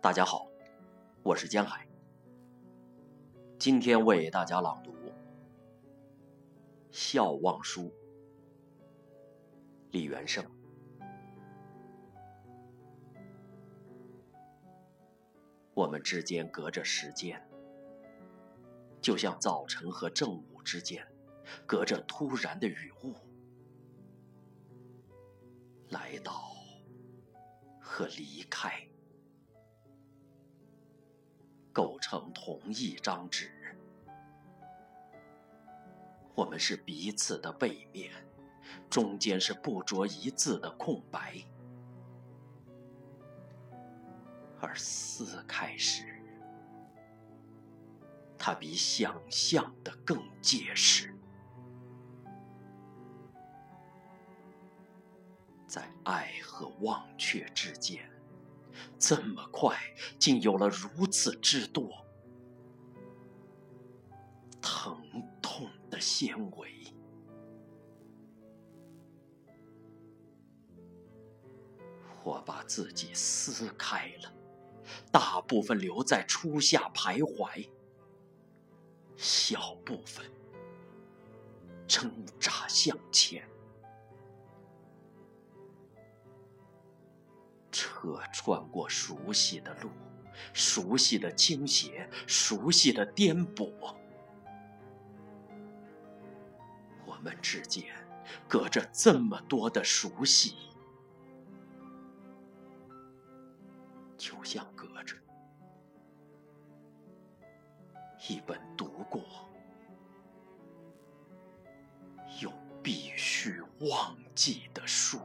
大家好，我是江海。今天为大家朗读《笑忘书》，李元胜。我们之间隔着时间，就像早晨和正午之间隔着突然的雨雾。来到和离开。构成同一张纸，我们是彼此的背面，中间是不着一字的空白。而撕开时，它比想象的更结实。在爱和忘却之间。这么快，竟有了如此之多疼痛的纤维。我把自己撕开了，大部分留在初夏徘徊，小部分挣扎向前。车穿过熟悉的路，熟悉的倾斜，熟悉的颠簸。我们之间隔着这么多的熟悉，就像隔着一本读过又必须忘记的书。